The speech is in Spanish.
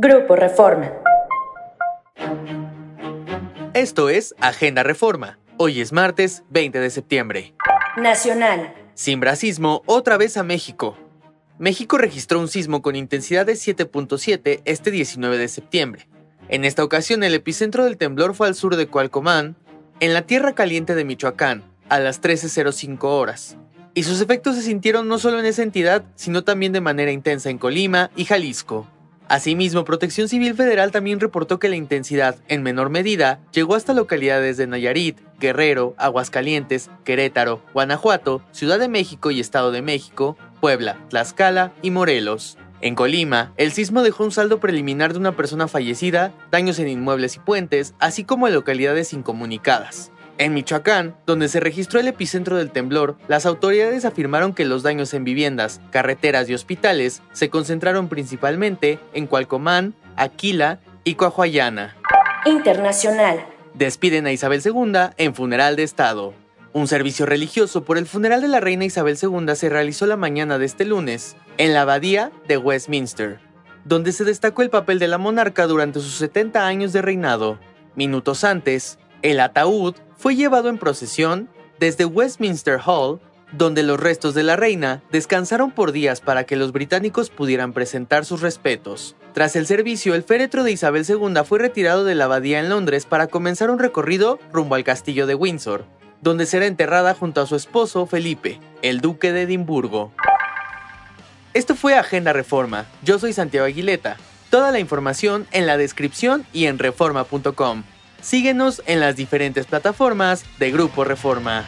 Grupo Reforma. Esto es Agenda Reforma. Hoy es martes 20 de septiembre. Nacional. Sin racismo, otra vez a México. México registró un sismo con intensidad de 7.7 este 19 de septiembre. En esta ocasión el epicentro del temblor fue al sur de Cualcomán, en la tierra caliente de Michoacán, a las 13.05 horas. Y sus efectos se sintieron no solo en esa entidad, sino también de manera intensa en Colima y Jalisco. Asimismo, Protección Civil Federal también reportó que la intensidad, en menor medida, llegó hasta localidades de Nayarit, Guerrero, Aguascalientes, Querétaro, Guanajuato, Ciudad de México y Estado de México, Puebla, Tlaxcala y Morelos. En Colima, el sismo dejó un saldo preliminar de una persona fallecida, daños en inmuebles y puentes, así como en localidades incomunicadas. En Michoacán, donde se registró el epicentro del temblor, las autoridades afirmaron que los daños en viviendas, carreteras y hospitales se concentraron principalmente en Cualcomán, Aquila y Coahuayana. Internacional. Despiden a Isabel II en funeral de Estado. Un servicio religioso por el funeral de la reina Isabel II se realizó la mañana de este lunes en la abadía de Westminster, donde se destacó el papel de la monarca durante sus 70 años de reinado. Minutos antes, el ataúd fue llevado en procesión desde Westminster Hall, donde los restos de la reina descansaron por días para que los británicos pudieran presentar sus respetos. Tras el servicio, el féretro de Isabel II fue retirado de la abadía en Londres para comenzar un recorrido rumbo al castillo de Windsor, donde será enterrada junto a su esposo Felipe, el duque de Edimburgo. Esto fue Agenda Reforma. Yo soy Santiago Aguileta. Toda la información en la descripción y en reforma.com. Síguenos en las diferentes plataformas de Grupo Reforma.